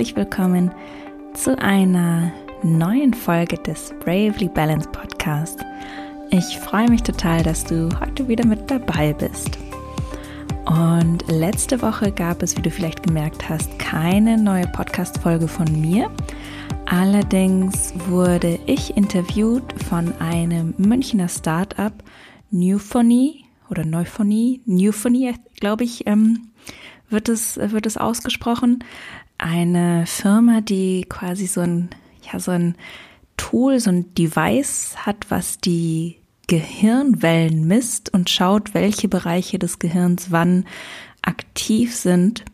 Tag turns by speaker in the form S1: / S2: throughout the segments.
S1: herzlich willkommen zu einer neuen Folge des Bravely Balance Podcast. Ich freue mich total, dass du heute wieder mit dabei bist. Und letzte Woche gab es, wie du vielleicht gemerkt hast, keine neue Podcast-Folge von mir. Allerdings wurde ich interviewt von einem Münchner Startup, Newphony oder Neuphonie, Newphony, glaube ich, ähm, wird es, wird es ausgesprochen. Eine Firma, die quasi so ein, ja, so ein Tool, so ein Device hat, was die Gehirnwellen misst und schaut, welche Bereiche des Gehirns wann aktiv sind,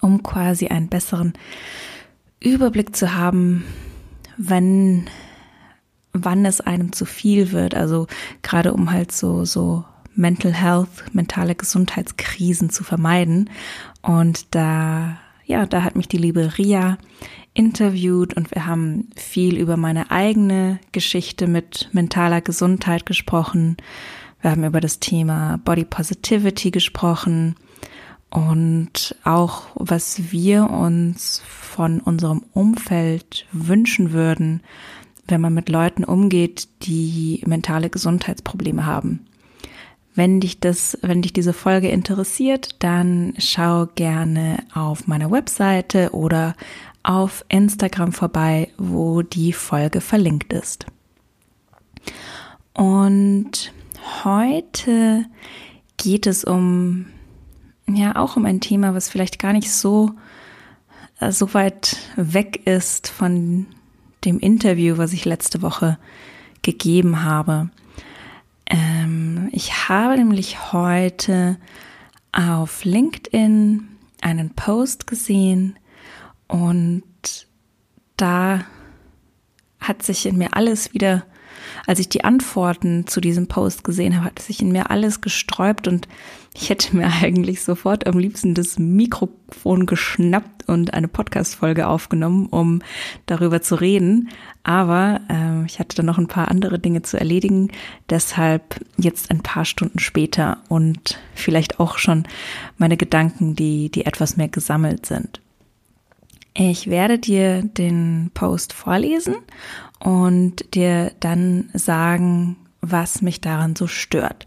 S1: um quasi einen besseren Überblick zu haben, wenn, wann es einem zu viel wird. Also gerade um halt so, so Mental Health, mentale Gesundheitskrisen zu vermeiden. Und da, ja, da hat mich die liebe Ria interviewt und wir haben viel über meine eigene Geschichte mit mentaler Gesundheit gesprochen. Wir haben über das Thema Body Positivity gesprochen und auch, was wir uns von unserem Umfeld wünschen würden, wenn man mit Leuten umgeht, die mentale Gesundheitsprobleme haben. Wenn dich das, wenn dich diese Folge interessiert, dann schau gerne auf meiner Webseite oder auf Instagram vorbei, wo die Folge verlinkt ist. Und heute geht es um, ja, auch um ein Thema, was vielleicht gar nicht so, äh, so weit weg ist von dem Interview, was ich letzte Woche gegeben habe. Ähm, ich habe nämlich heute auf LinkedIn einen Post gesehen und da hat sich in mir alles wieder als ich die Antworten zu diesem Post gesehen habe, hat sich in mir alles gesträubt und ich hätte mir eigentlich sofort am liebsten das Mikrofon geschnappt und eine Podcast-Folge aufgenommen, um darüber zu reden. Aber äh, ich hatte dann noch ein paar andere Dinge zu erledigen. Deshalb jetzt ein paar Stunden später und vielleicht auch schon meine Gedanken, die, die etwas mehr gesammelt sind. Ich werde dir den Post vorlesen und dir dann sagen, was mich daran so stört.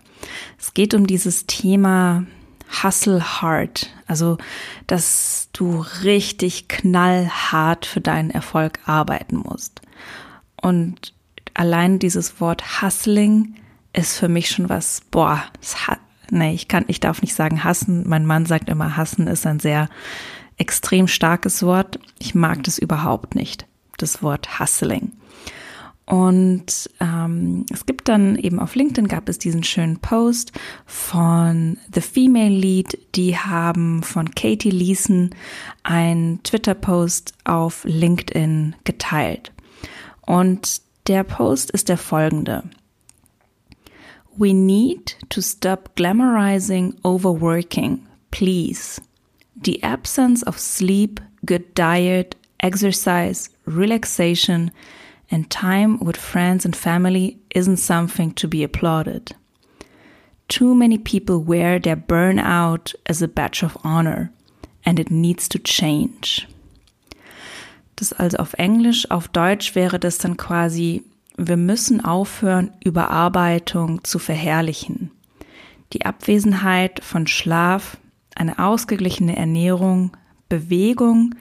S1: Es geht um dieses Thema Hustle Hard, also dass du richtig knallhart für deinen Erfolg arbeiten musst. Und allein dieses Wort Hustling ist für mich schon was, boah, nee, ich kann, ich darf nicht sagen hassen. Mein Mann sagt immer, hassen ist ein sehr extrem starkes Wort. Ich mag das überhaupt nicht, das Wort Hustling. Und ähm, es gibt dann eben auf LinkedIn gab es diesen schönen Post von The Female Lead. Die haben von Katie Leeson einen Twitter-Post auf LinkedIn geteilt. Und der Post ist der folgende. We need to stop glamorizing overworking, please. The absence of sleep, good diet, exercise, relaxation, and time with friends and family isn't something to be applauded. Too many people wear their burnout as a badge of honor, and it needs to change. Das also auf Englisch, auf Deutsch wäre das dann quasi, wir müssen aufhören, Überarbeitung zu verherrlichen. Die Abwesenheit von Schlaf, eine ausgeglichene Ernährung, Bewegung,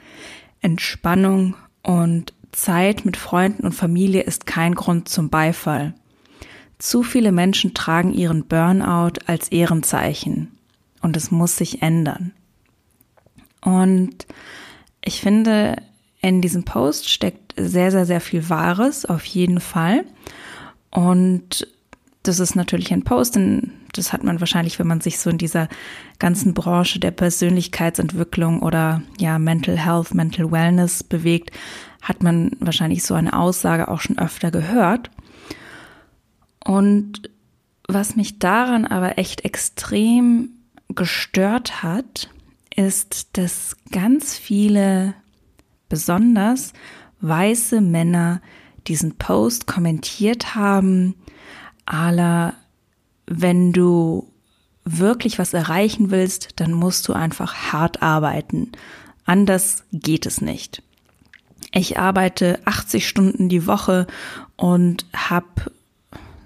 S1: Entspannung und Zeit mit Freunden und Familie ist kein Grund zum Beifall. Zu viele Menschen tragen ihren Burnout als Ehrenzeichen und es muss sich ändern. Und ich finde, in diesem Post steckt sehr, sehr, sehr viel Wahres, auf jeden Fall. Und das ist natürlich ein Post, denn das hat man wahrscheinlich, wenn man sich so in dieser ganzen Branche der Persönlichkeitsentwicklung oder ja Mental Health, Mental Wellness bewegt, hat man wahrscheinlich so eine Aussage auch schon öfter gehört. Und was mich daran aber echt extrem gestört hat, ist, dass ganz viele, besonders weiße Männer, diesen Post kommentiert haben, ala, wenn du wirklich was erreichen willst, dann musst du einfach hart arbeiten. Anders geht es nicht. Ich arbeite 80 Stunden die Woche und habe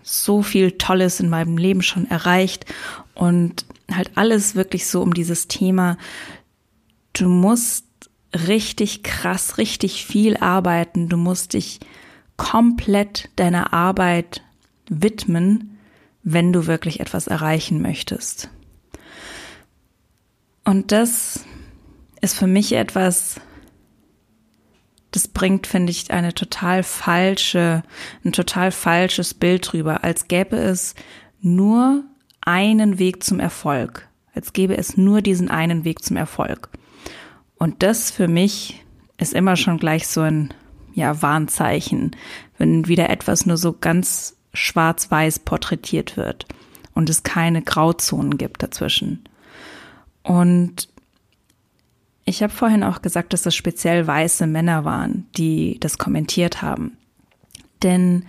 S1: so viel Tolles in meinem Leben schon erreicht und halt alles wirklich so um dieses Thema, du musst richtig krass, richtig viel arbeiten, du musst dich komplett deiner Arbeit widmen, wenn du wirklich etwas erreichen möchtest. Und das ist für mich etwas, das bringt, finde ich, eine total falsche, ein total falsches Bild drüber, als gäbe es nur einen Weg zum Erfolg, als gäbe es nur diesen einen Weg zum Erfolg. Und das für mich ist immer schon gleich so ein ja, Warnzeichen, wenn wieder etwas nur so ganz schwarz-weiß porträtiert wird und es keine Grauzonen gibt dazwischen. Und ich habe vorhin auch gesagt, dass das speziell weiße Männer waren, die das kommentiert haben. Denn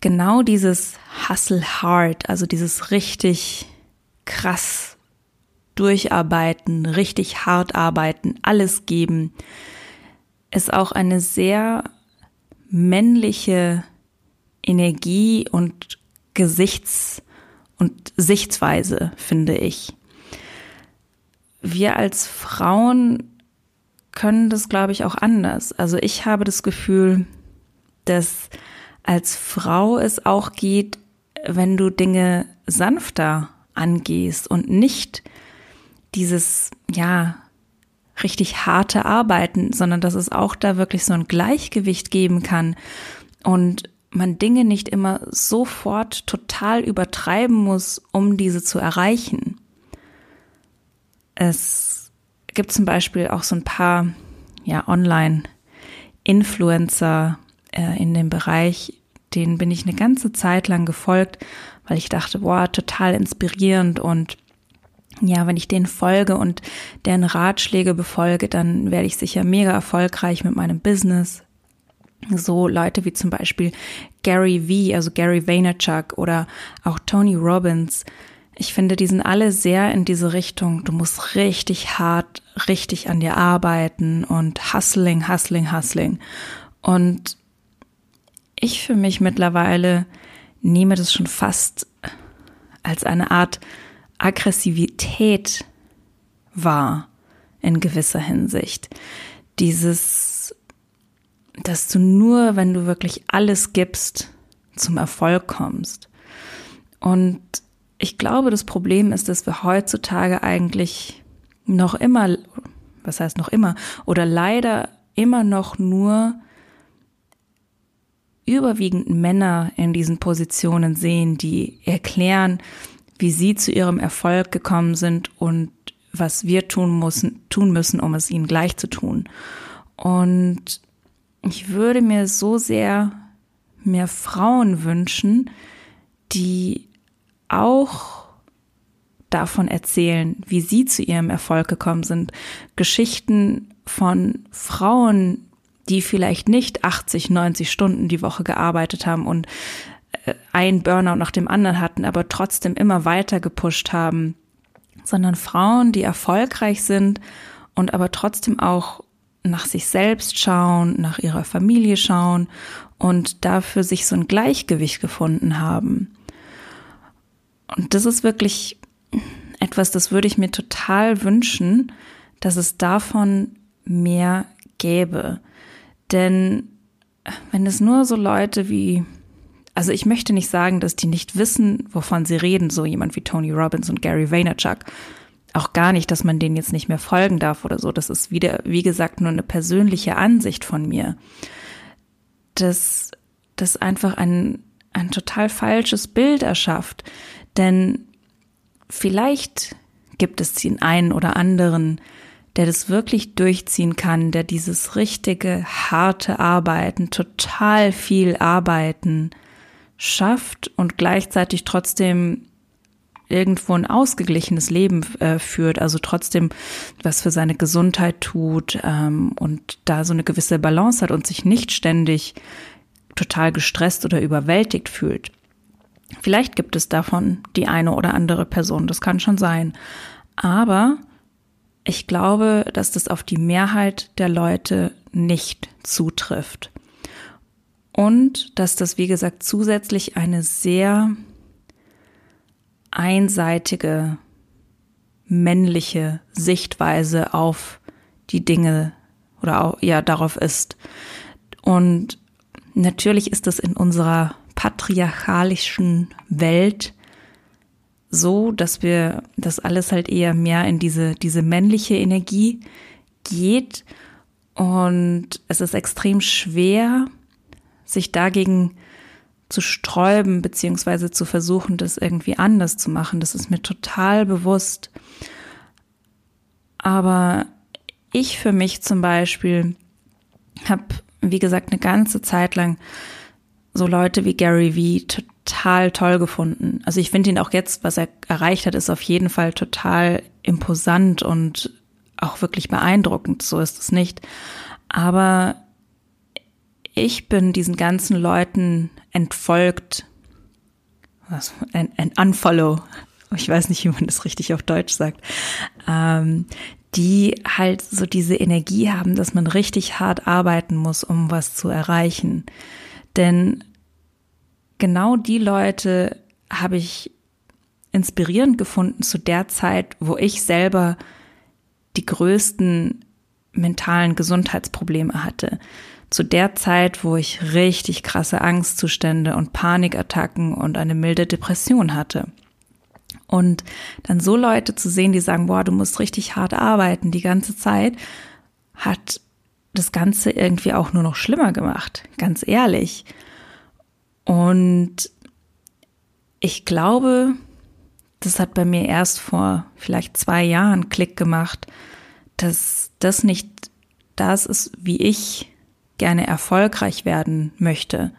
S1: genau dieses Hustle Hard, also dieses richtig krass durcharbeiten, richtig hart arbeiten, alles geben, ist auch eine sehr männliche Energie und Gesichts- und Sichtsweise, finde ich wir als Frauen können das, glaube ich, auch anders. Also ich habe das Gefühl, dass als Frau es auch geht, wenn du Dinge sanfter angehst und nicht dieses, ja, richtig harte Arbeiten, sondern dass es auch da wirklich so ein Gleichgewicht geben kann und man Dinge nicht immer sofort total übertreiben muss, um diese zu erreichen. Es gibt zum Beispiel auch so ein paar ja, Online-Influencer äh, in dem Bereich, denen bin ich eine ganze Zeit lang gefolgt, weil ich dachte, boah, total inspirierend. Und ja, wenn ich denen folge und deren Ratschläge befolge, dann werde ich sicher mega erfolgreich mit meinem Business. So Leute wie zum Beispiel Gary V, also Gary Vaynerchuk oder auch Tony Robbins, ich finde, die sind alle sehr in diese Richtung. Du musst richtig hart, richtig an dir arbeiten und hustling, hustling, hustling. Und ich für mich mittlerweile nehme das schon fast als eine Art Aggressivität wahr in gewisser Hinsicht. Dieses, dass du nur, wenn du wirklich alles gibst, zum Erfolg kommst. Und ich glaube, das Problem ist, dass wir heutzutage eigentlich noch immer, was heißt noch immer, oder leider immer noch nur überwiegend Männer in diesen Positionen sehen, die erklären, wie sie zu ihrem Erfolg gekommen sind und was wir tun müssen, tun müssen, um es ihnen gleich zu tun. Und ich würde mir so sehr mehr Frauen wünschen, die auch davon erzählen, wie sie zu ihrem Erfolg gekommen sind. Geschichten von Frauen, die vielleicht nicht 80, 90 Stunden die Woche gearbeitet haben und äh, ein Burnout nach dem anderen hatten, aber trotzdem immer weiter gepusht haben, sondern Frauen, die erfolgreich sind und aber trotzdem auch nach sich selbst schauen, nach ihrer Familie schauen und dafür sich so ein Gleichgewicht gefunden haben. Und das ist wirklich etwas, das würde ich mir total wünschen, dass es davon mehr gäbe. Denn wenn es nur so Leute wie, also ich möchte nicht sagen, dass die nicht wissen, wovon sie reden, so jemand wie Tony Robbins und Gary Vaynerchuk. Auch gar nicht, dass man denen jetzt nicht mehr folgen darf oder so. Das ist wieder, wie gesagt, nur eine persönliche Ansicht von mir. Dass das einfach ein, ein total falsches Bild erschafft. Denn vielleicht gibt es den einen oder anderen, der das wirklich durchziehen kann, der dieses richtige, harte Arbeiten, total viel Arbeiten schafft und gleichzeitig trotzdem irgendwo ein ausgeglichenes Leben äh, führt, also trotzdem was für seine Gesundheit tut ähm, und da so eine gewisse Balance hat und sich nicht ständig total gestresst oder überwältigt fühlt. Vielleicht gibt es davon die eine oder andere Person, das kann schon sein. Aber ich glaube, dass das auf die Mehrheit der Leute nicht zutrifft. Und dass das, wie gesagt, zusätzlich eine sehr einseitige männliche Sichtweise auf die Dinge oder auch, ja darauf ist. Und natürlich ist es in unserer patriarchalischen Welt so, dass wir das alles halt eher mehr in diese, diese männliche Energie geht. Und es ist extrem schwer, sich dagegen zu sträuben, beziehungsweise zu versuchen, das irgendwie anders zu machen. Das ist mir total bewusst. Aber ich für mich zum Beispiel habe, wie gesagt, eine ganze Zeit lang so Leute wie Gary Vee total toll gefunden. Also ich finde ihn auch jetzt, was er erreicht hat, ist auf jeden Fall total imposant und auch wirklich beeindruckend. So ist es nicht. Aber ich bin diesen ganzen Leuten entfolgt. Was? Ein, ein Unfollow. Ich weiß nicht, wie man das richtig auf Deutsch sagt. Ähm, die halt so diese Energie haben, dass man richtig hart arbeiten muss, um was zu erreichen. Denn genau die Leute habe ich inspirierend gefunden zu der Zeit, wo ich selber die größten mentalen Gesundheitsprobleme hatte. Zu der Zeit, wo ich richtig krasse Angstzustände und Panikattacken und eine milde Depression hatte. Und dann so Leute zu sehen, die sagen, boah, du musst richtig hart arbeiten die ganze Zeit, hat das Ganze irgendwie auch nur noch schlimmer gemacht, ganz ehrlich. Und ich glaube, das hat bei mir erst vor vielleicht zwei Jahren Klick gemacht, dass das nicht das ist, wie ich gerne erfolgreich werden möchte.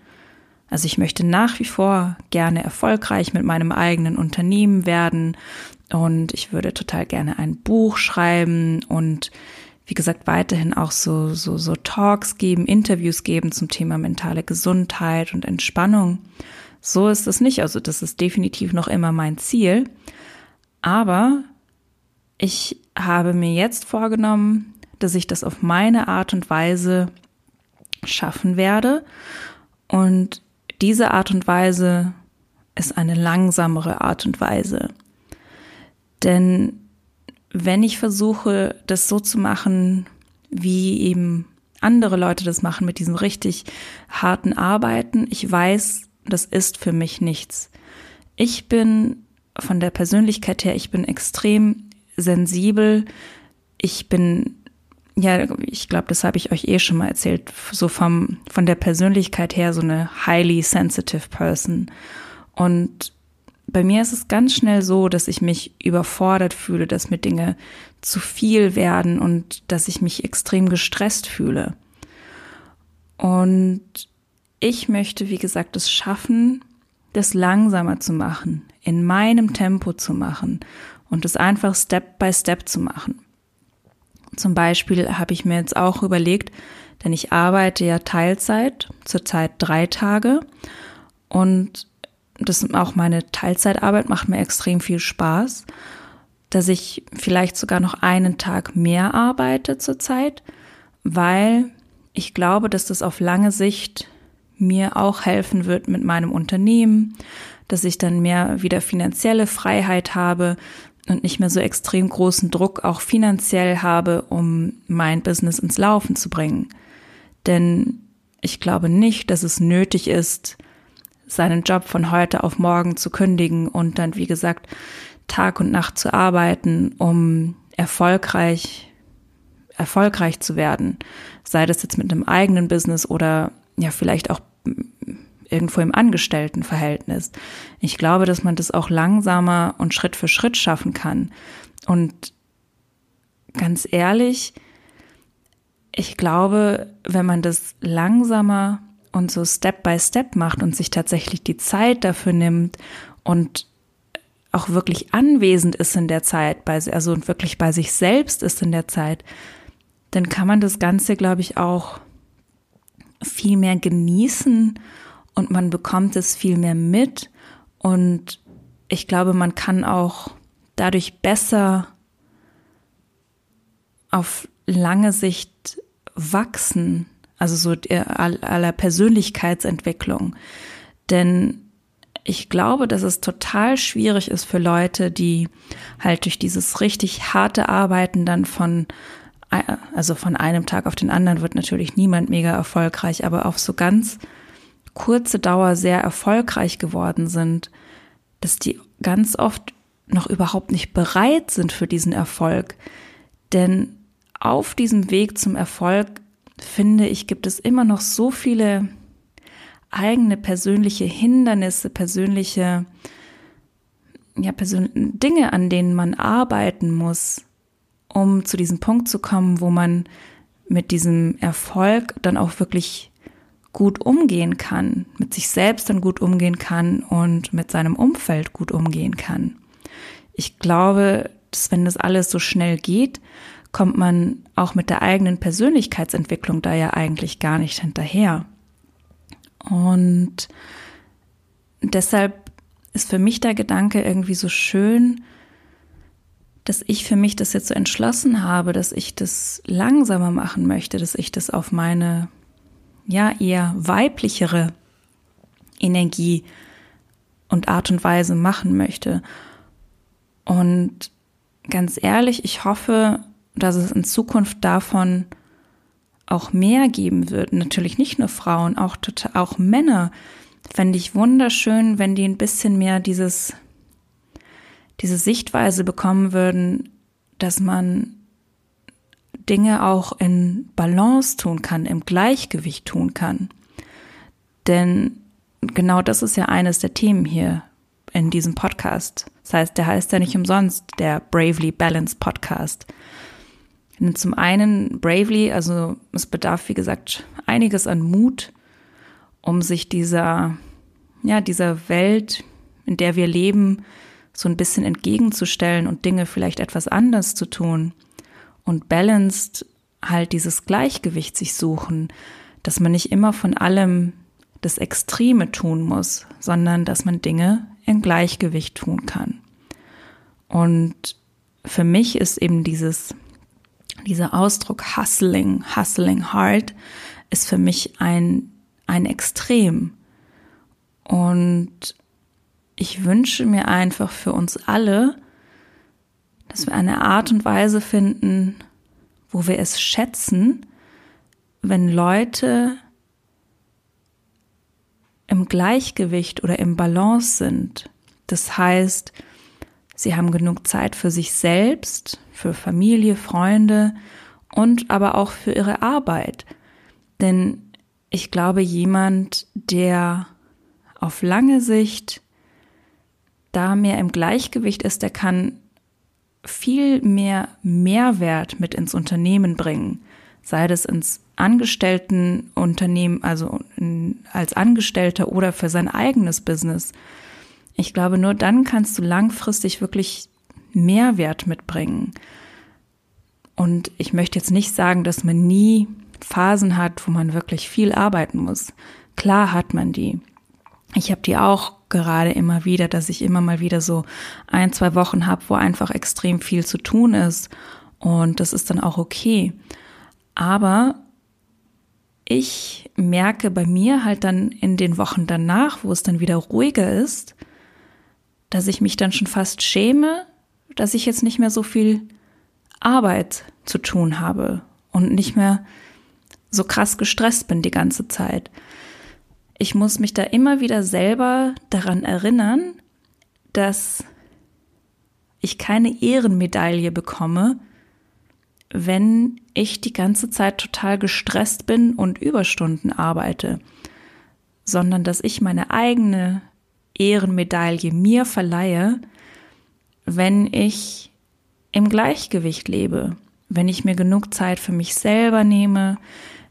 S1: Also ich möchte nach wie vor gerne erfolgreich mit meinem eigenen Unternehmen werden und ich würde total gerne ein Buch schreiben und wie gesagt weiterhin auch so so so Talks geben, Interviews geben zum Thema mentale Gesundheit und Entspannung. So ist es nicht, also das ist definitiv noch immer mein Ziel, aber ich habe mir jetzt vorgenommen, dass ich das auf meine Art und Weise schaffen werde und diese Art und Weise ist eine langsamere Art und Weise. Denn wenn ich versuche, das so zu machen, wie eben andere Leute das machen mit diesem richtig harten Arbeiten, ich weiß, das ist für mich nichts. Ich bin von der Persönlichkeit her, ich bin extrem sensibel. Ich bin ja, ich glaube, das habe ich euch eh schon mal erzählt, so vom, von der Persönlichkeit her so eine highly sensitive person. Und bei mir ist es ganz schnell so, dass ich mich überfordert fühle, dass mir Dinge zu viel werden und dass ich mich extrem gestresst fühle. Und ich möchte, wie gesagt, es schaffen, das langsamer zu machen, in meinem Tempo zu machen und es einfach Step by Step zu machen. Zum Beispiel habe ich mir jetzt auch überlegt, denn ich arbeite ja Teilzeit, zurzeit drei Tage und das auch meine Teilzeitarbeit macht mir extrem viel Spaß, dass ich vielleicht sogar noch einen Tag mehr arbeite zurzeit, weil ich glaube, dass das auf lange Sicht mir auch helfen wird mit meinem Unternehmen, dass ich dann mehr wieder finanzielle Freiheit habe, und nicht mehr so extrem großen Druck auch finanziell habe, um mein Business ins Laufen zu bringen. Denn ich glaube nicht, dass es nötig ist, seinen Job von heute auf morgen zu kündigen und dann, wie gesagt, Tag und Nacht zu arbeiten, um erfolgreich, erfolgreich zu werden. Sei das jetzt mit einem eigenen Business oder ja, vielleicht auch irgendwo im Angestelltenverhältnis. Ich glaube, dass man das auch langsamer und Schritt für Schritt schaffen kann. Und ganz ehrlich, ich glaube, wenn man das langsamer und so Step by Step macht und sich tatsächlich die Zeit dafür nimmt und auch wirklich anwesend ist in der Zeit, bei, also wirklich bei sich selbst ist in der Zeit, dann kann man das Ganze, glaube ich, auch viel mehr genießen und man bekommt es viel mehr mit und ich glaube, man kann auch dadurch besser auf lange Sicht wachsen, also so aller Persönlichkeitsentwicklung. Denn ich glaube, dass es total schwierig ist für Leute, die halt durch dieses richtig harte Arbeiten dann von, also von einem Tag auf den anderen wird natürlich niemand mega erfolgreich, aber auf so ganz kurze Dauer sehr erfolgreich geworden sind, dass die ganz oft noch überhaupt nicht bereit sind für diesen Erfolg. Denn auf diesem Weg zum Erfolg, finde ich, gibt es immer noch so viele eigene persönliche Hindernisse, persönliche ja, persön Dinge, an denen man arbeiten muss, um zu diesem Punkt zu kommen, wo man mit diesem Erfolg dann auch wirklich gut umgehen kann, mit sich selbst dann gut umgehen kann und mit seinem Umfeld gut umgehen kann. Ich glaube, dass wenn das alles so schnell geht, kommt man auch mit der eigenen Persönlichkeitsentwicklung da ja eigentlich gar nicht hinterher. Und deshalb ist für mich der Gedanke irgendwie so schön, dass ich für mich das jetzt so entschlossen habe, dass ich das langsamer machen möchte, dass ich das auf meine, ja, eher weiblichere Energie und Art und Weise machen möchte. Und ganz ehrlich, ich hoffe, dass es in Zukunft davon auch mehr geben wird. Natürlich nicht nur Frauen, auch, auch Männer. Fände ich wunderschön, wenn die ein bisschen mehr dieses, diese Sichtweise bekommen würden, dass man Dinge auch in Balance tun kann, im Gleichgewicht tun kann. Denn genau das ist ja eines der Themen hier in diesem Podcast. Das heißt, der heißt ja nicht umsonst der Bravely Balanced Podcast. Zum einen Bravely, also es bedarf, wie gesagt, einiges an Mut, um sich dieser, ja, dieser Welt, in der wir leben, so ein bisschen entgegenzustellen und Dinge vielleicht etwas anders zu tun. Und balanced halt dieses Gleichgewicht sich suchen, dass man nicht immer von allem das Extreme tun muss, sondern dass man Dinge in Gleichgewicht tun kann. Und für mich ist eben dieses dieser Ausdruck hustling, hustling hard ist für mich ein, ein Extrem. Und ich wünsche mir einfach für uns alle, dass wir eine Art und Weise finden, wo wir es schätzen, wenn Leute im Gleichgewicht oder im Balance sind. Das heißt, Sie haben genug Zeit für sich selbst, für Familie, Freunde und aber auch für ihre Arbeit. Denn ich glaube, jemand, der auf lange Sicht da mehr im Gleichgewicht ist, der kann viel mehr Mehrwert mit ins Unternehmen bringen, sei das ins Angestelltenunternehmen, also als Angestellter oder für sein eigenes Business. Ich glaube, nur dann kannst du langfristig wirklich Mehrwert mitbringen. Und ich möchte jetzt nicht sagen, dass man nie Phasen hat, wo man wirklich viel arbeiten muss. Klar hat man die. Ich habe die auch gerade immer wieder, dass ich immer mal wieder so ein, zwei Wochen habe, wo einfach extrem viel zu tun ist. Und das ist dann auch okay. Aber ich merke bei mir halt dann in den Wochen danach, wo es dann wieder ruhiger ist, dass ich mich dann schon fast schäme, dass ich jetzt nicht mehr so viel Arbeit zu tun habe und nicht mehr so krass gestresst bin die ganze Zeit. Ich muss mich da immer wieder selber daran erinnern, dass ich keine Ehrenmedaille bekomme, wenn ich die ganze Zeit total gestresst bin und Überstunden arbeite, sondern dass ich meine eigene Ehrenmedaille mir verleihe, wenn ich im Gleichgewicht lebe, wenn ich mir genug Zeit für mich selber nehme,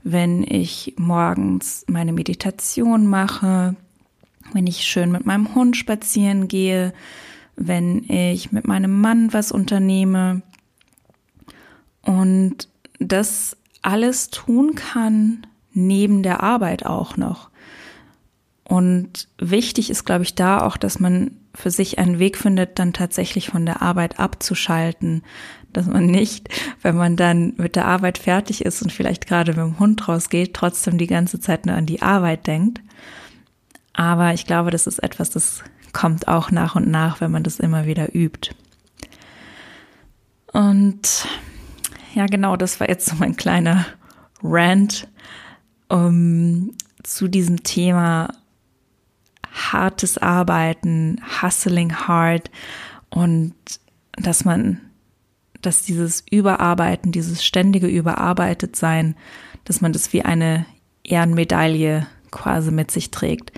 S1: wenn ich morgens meine Meditation mache, wenn ich schön mit meinem Hund spazieren gehe, wenn ich mit meinem Mann was unternehme und das alles tun kann neben der Arbeit auch noch. Und wichtig ist, glaube ich, da auch, dass man für sich einen Weg findet, dann tatsächlich von der Arbeit abzuschalten. Dass man nicht, wenn man dann mit der Arbeit fertig ist und vielleicht gerade mit dem Hund rausgeht, trotzdem die ganze Zeit nur an die Arbeit denkt. Aber ich glaube, das ist etwas, das kommt auch nach und nach, wenn man das immer wieder übt. Und ja, genau, das war jetzt so mein kleiner Rant um, zu diesem Thema hartes Arbeiten, hustling hard und dass man, dass dieses Überarbeiten, dieses ständige Überarbeitet sein, dass man das wie eine Ehrenmedaille quasi mit sich trägt.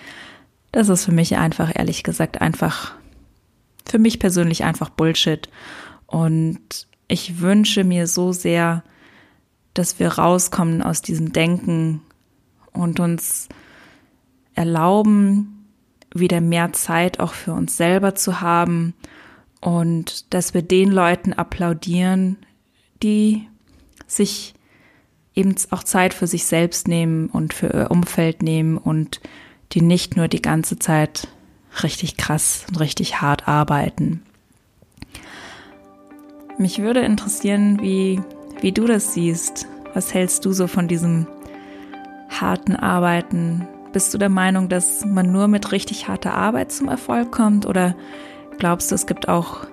S1: Das ist für mich einfach, ehrlich gesagt, einfach, für mich persönlich einfach Bullshit. Und ich wünsche mir so sehr, dass wir rauskommen aus diesem Denken und uns erlauben, wieder mehr Zeit auch für uns selber zu haben und dass wir den Leuten applaudieren, die sich eben auch Zeit für sich selbst nehmen und für ihr Umfeld nehmen und die nicht nur die ganze Zeit richtig krass und richtig hart arbeiten. Mich würde interessieren, wie, wie du das siehst. Was hältst du so von diesem harten Arbeiten? Bist du der Meinung, dass man nur mit richtig harter Arbeit zum Erfolg kommt oder glaubst du, es gibt auch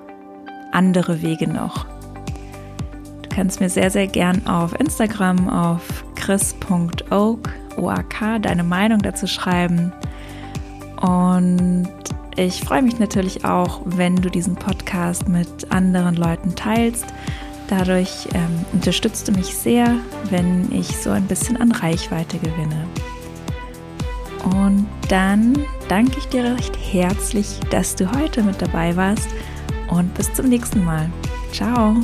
S1: andere Wege noch? Du kannst mir sehr, sehr gern auf Instagram auf chris.oak OAK deine Meinung dazu schreiben. Und ich freue mich natürlich auch, wenn du diesen Podcast mit anderen Leuten teilst. Dadurch ähm, unterstützt du mich sehr, wenn ich so ein bisschen an Reichweite gewinne. Und dann danke ich dir recht herzlich, dass du heute mit dabei warst und bis zum nächsten Mal. Ciao!